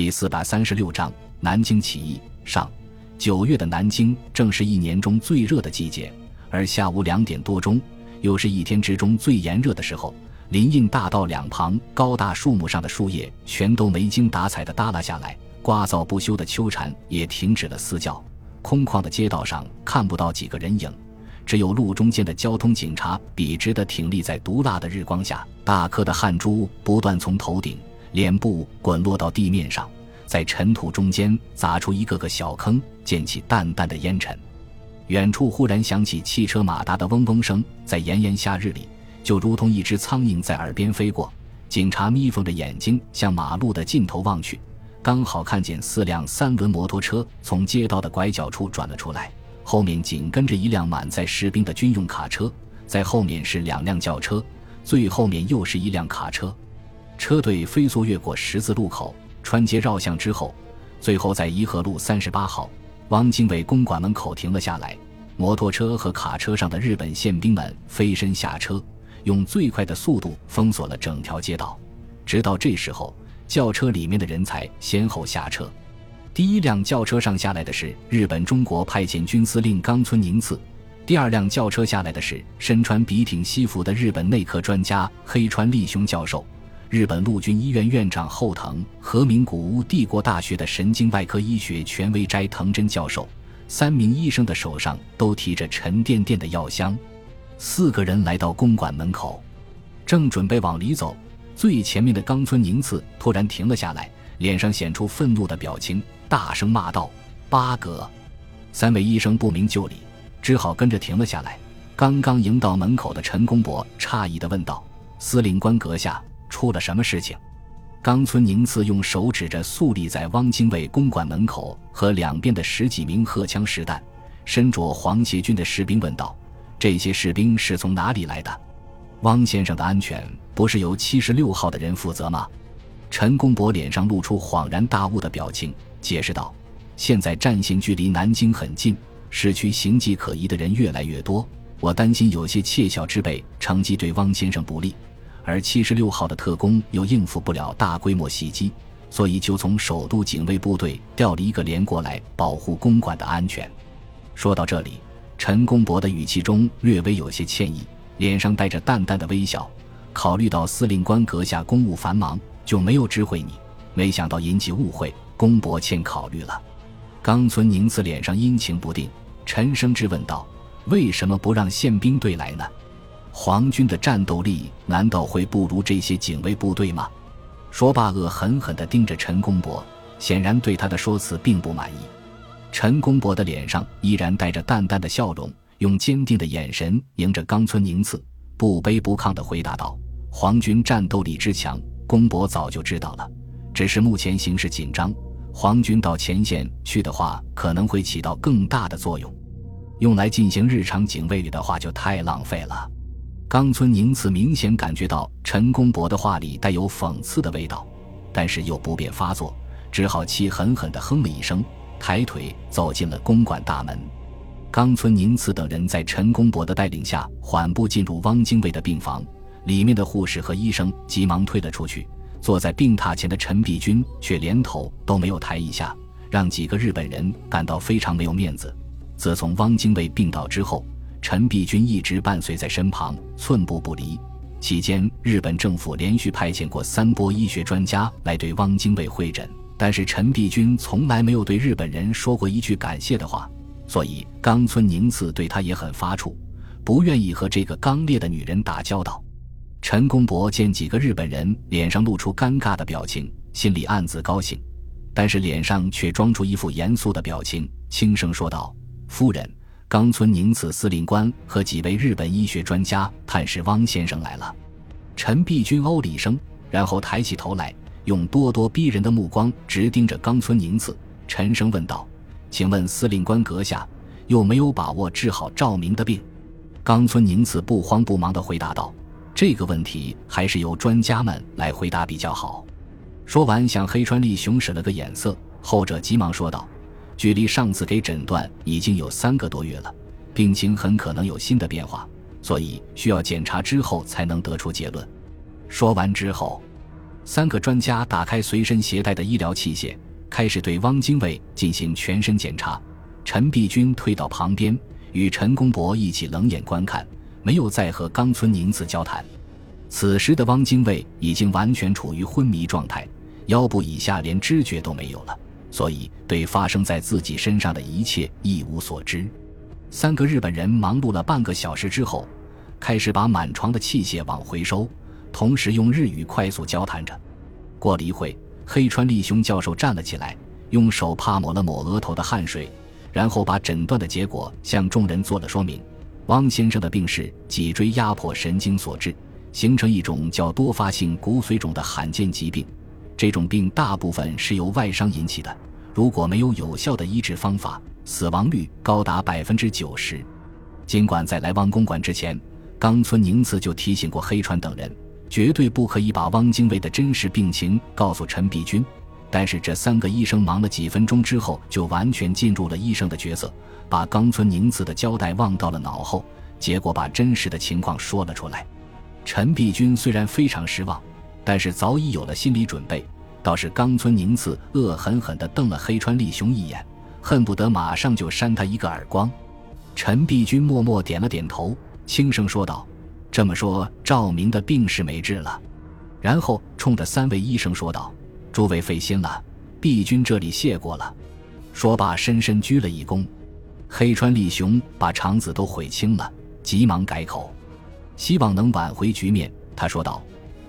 第四百三十六章南京起义上。九月的南京正是一年中最热的季节，而下午两点多钟，又是一天之中最炎热的时候。林荫大道两旁高大树木上的树叶全都没精打采地耷拉下来，刮噪不休的秋蝉也停止了嘶叫。空旷的街道上看不到几个人影，只有路中间的交通警察笔直地挺立在毒辣的日光下，大颗的汗珠不断从头顶、脸部滚落到地面上，在尘土中间砸出一个个小坑，溅起淡淡的烟尘。远处忽然响起汽车马达的嗡嗡声，在炎炎夏日里。就如同一只苍蝇在耳边飞过，警察眯缝着眼睛向马路的尽头望去，刚好看见四辆三轮摩托车从街道的拐角处转了出来，后面紧跟着一辆满载士兵的军用卡车，在后面是两辆轿车，最后面又是一辆卡车。车队飞速越过十字路口，穿街绕巷之后，最后在颐和路三十八号汪精卫公馆门口停了下来。摩托车和卡车上的日本宪兵们飞身下车。用最快的速度封锁了整条街道，直到这时候，轿车里面的人才先后下车。第一辆轿车上下来的是日本中国派遣军司令冈村宁次，第二辆轿车下来的是身穿笔挺西服的日本内科专家黑川利雄教授，日本陆军医院院长后藤和名古屋帝国大学的神经外科医学权威斋藤真教授，三名医生的手上都提着沉甸甸的药箱。四个人来到公馆门口，正准备往里走，最前面的冈村宁次突然停了下来，脸上显出愤怒的表情，大声骂道：“八格！”三位医生不明就里，只好跟着停了下来。刚刚迎到门口的陈公博诧异地问道：“司令官阁下，出了什么事情？”冈村宁次用手指着肃立在汪精卫公馆门口和两边的十几名荷枪实弹、身着黄协军的士兵问道。这些士兵是从哪里来的？汪先生的安全不是由七十六号的人负责吗？陈公博脸上露出恍然大悟的表情，解释道：“现在战线距离南京很近，市区形迹可疑的人越来越多，我担心有些窃笑之辈乘机对汪先生不利，而七十六号的特工又应付不了大规模袭击，所以就从首都警卫部队调了一个连过来保护公馆的安全。”说到这里。陈公博的语气中略微有些歉意，脸上带着淡淡的微笑。考虑到司令官阁下公务繁忙，就没有知会你。没想到引起误会，公伯欠考虑了。冈村宁次脸上阴晴不定，沉声质问道：“为什么不让宪兵队来呢？皇军的战斗力难道会不如这些警卫部队吗？”说罢，恶狠狠地盯着陈公博，显然对他的说辞并不满意。陈公博的脸上依然带着淡淡的笑容，用坚定的眼神迎着冈村宁次，不卑不亢地回答道：“皇军战斗力之强，公博早就知道了。只是目前形势紧张，皇军到前线去的话，可能会起到更大的作用。用来进行日常警卫的话，就太浪费了。”冈村宁次明显感觉到陈公博的话里带有讽刺的味道，但是又不便发作，只好气狠狠地哼了一声。抬腿走进了公馆大门，冈村宁次等人在陈公博的带领下缓步进入汪精卫的病房。里面的护士和医生急忙退了出去，坐在病榻前的陈璧君却连头都没有抬一下，让几个日本人感到非常没有面子。自从汪精卫病倒之后，陈璧君一直伴随在身旁，寸步不离。期间，日本政府连续派遣过三波医学专家来对汪精卫会诊。但是陈璧君从来没有对日本人说过一句感谢的话，所以冈村宁次对他也很发怵，不愿意和这个刚烈的女人打交道。陈公博见几个日本人脸上露出尴尬的表情，心里暗自高兴，但是脸上却装出一副严肃的表情，轻声说道：“夫人，冈村宁次司令官和几位日本医学专家探视汪先生来了。”陈璧君哦了一声，然后抬起头来。用咄咄逼人的目光直盯着冈村宁次，沉声问道：“请问司令官阁下，有没有把握治好赵明的病？”冈村宁次不慌不忙地回答道：“这个问题还是由专家们来回答比较好。”说完，向黑川利雄使了个眼色，后者急忙说道：“距离上次给诊断已经有三个多月了，病情很可能有新的变化，所以需要检查之后才能得出结论。”说完之后。三个专家打开随身携带的医疗器械，开始对汪精卫进行全身检查。陈璧君退到旁边，与陈公博一起冷眼观看，没有再和冈村宁次交谈。此时的汪精卫已经完全处于昏迷状态，腰部以下连知觉都没有了，所以对发生在自己身上的一切一无所知。三个日本人忙碌了半个小时之后，开始把满床的器械往回收，同时用日语快速交谈着。过了一会，黑川利雄教授站了起来，用手帕抹了抹额头的汗水，然后把诊断的结果向众人做了说明。汪先生的病是脊椎压迫神经所致。形成一种叫多发性骨髓肿的罕见疾病，这种病大部分是由外伤引起的。如果没有有效的医治方法，死亡率高达百分之九十。尽管在来汪公馆之前，冈村宁次就提醒过黑川等人，绝对不可以把汪精卫的真实病情告诉陈璧君，但是这三个医生忙了几分钟之后，就完全进入了医生的角色，把冈村宁次的交代忘到了脑后，结果把真实的情况说了出来。陈璧君虽然非常失望，但是早已有了心理准备。倒是冈村宁次恶狠狠地瞪了黑川利雄一眼，恨不得马上就扇他一个耳光。陈璧君默默点了点头，轻声说道：“这么说，赵明的病是没治了。”然后冲着三位医生说道：“诸位费心了，璧君这里谢过了。”说罢，深深鞠了一躬。黑川利雄把肠子都悔青了，急忙改口。希望能挽回局面，他说道：“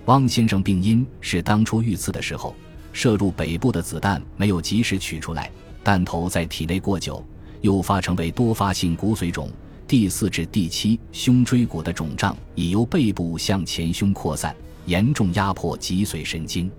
汪先生病因是当初遇刺的时候射入北部的子弹没有及时取出来，弹头在体内过久，诱发成为多发性骨髓肿。第四至第七胸椎骨的肿胀已由背部向前胸扩散，严重压迫脊髓神经。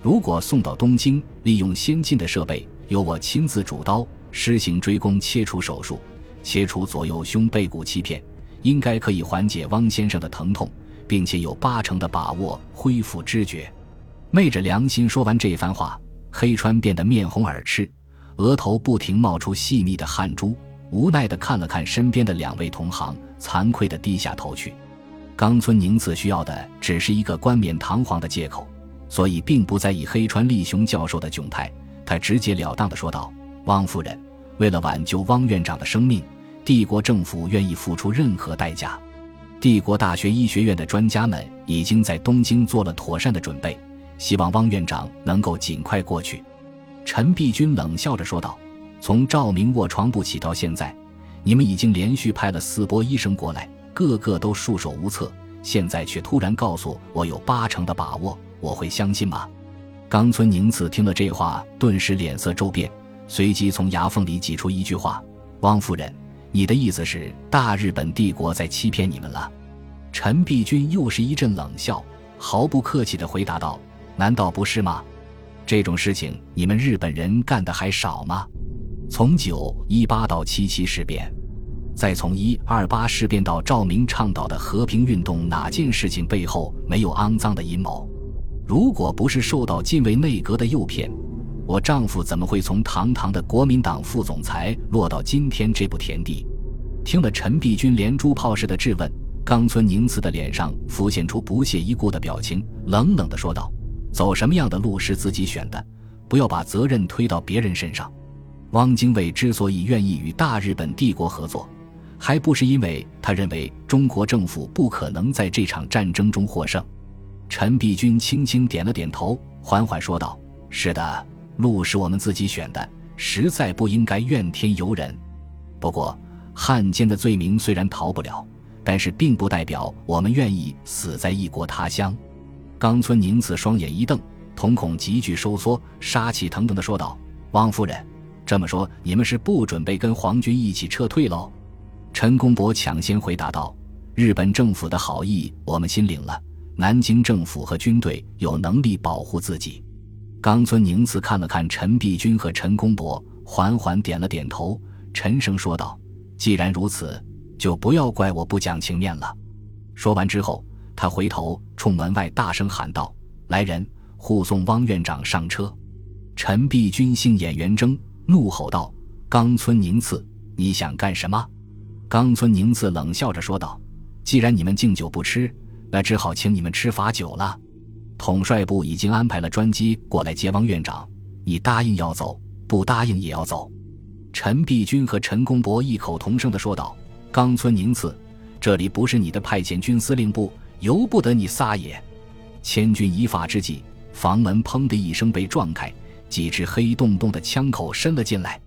如果送到东京，利用先进的设备，由我亲自主刀施行椎弓切除手术，切除左右胸背骨切片。”应该可以缓解汪先生的疼痛，并且有八成的把握恢复知觉。昧着良心说完这番话，黑川变得面红耳赤，额头不停冒出细密的汗珠，无奈地看了看身边的两位同行，惭愧地低下头去。冈村宁次需要的只是一个冠冕堂皇的借口，所以并不在意黑川利雄教授的窘态。他直截了当地说道：“汪夫人，为了挽救汪院长的生命。”帝国政府愿意付出任何代价。帝国大学医学院的专家们已经在东京做了妥善的准备，希望汪院长能够尽快过去。陈璧君冷笑着说道：“从赵明卧床不起到现在，你们已经连续派了四波医生过来，个个都束手无策。现在却突然告诉我有八成的把握，我会相信吗？”冈村宁次听了这话，顿时脸色骤变，随即从牙缝里挤出一句话：“汪夫人。”你的意思是大日本帝国在欺骗你们了？陈璧君又是一阵冷笑，毫不客气地回答道：“难道不是吗？这种事情你们日本人干的还少吗？从九一八到七七事变，再从一二八事变到赵明倡导的和平运动，哪件事情背后没有肮脏的阴谋？如果不是受到近卫内阁的诱骗。”我丈夫怎么会从堂堂的国民党副总裁落到今天这步田地？听了陈璧君连珠炮似的质问，冈村宁次的脸上浮现出不屑一顾的表情，冷冷地说道：“走什么样的路是自己选的，不要把责任推到别人身上。汪精卫之所以愿意与大日本帝国合作，还不是因为他认为中国政府不可能在这场战争中获胜？”陈璧君轻轻点了点头，缓缓说道：“是的。”路是我们自己选的，实在不应该怨天尤人。不过，汉奸的罪名虽然逃不了，但是并不代表我们愿意死在异国他乡。冈村宁次双眼一瞪，瞳孔急剧收缩，杀气腾腾地说道：“汪夫人，这么说，你们是不准备跟皇军一起撤退喽？”陈公博抢先回答道：“日本政府的好意我们心领了，南京政府和军队有能力保护自己。”冈村宁次看了看陈璧君和陈公博，缓缓点了点头，沉声说道：“既然如此，就不要怪我不讲情面了。”说完之后，他回头冲门外大声喊道：“来人，护送汪院长上车！”陈璧君杏眼圆睁，怒吼道：“冈村宁次，你想干什么？”冈村宁次冷笑着说道：“既然你们敬酒不吃，那只好请你们吃罚酒了。”统帅部已经安排了专机过来接汪院长，你答应要走，不答应也要走。”陈璧君和陈公博异口同声地说道：“冈村宁次，这里不是你的派遣军司令部，由不得你撒野。”千钧一发之际，房门砰的一声被撞开，几支黑洞洞的枪口伸了进来。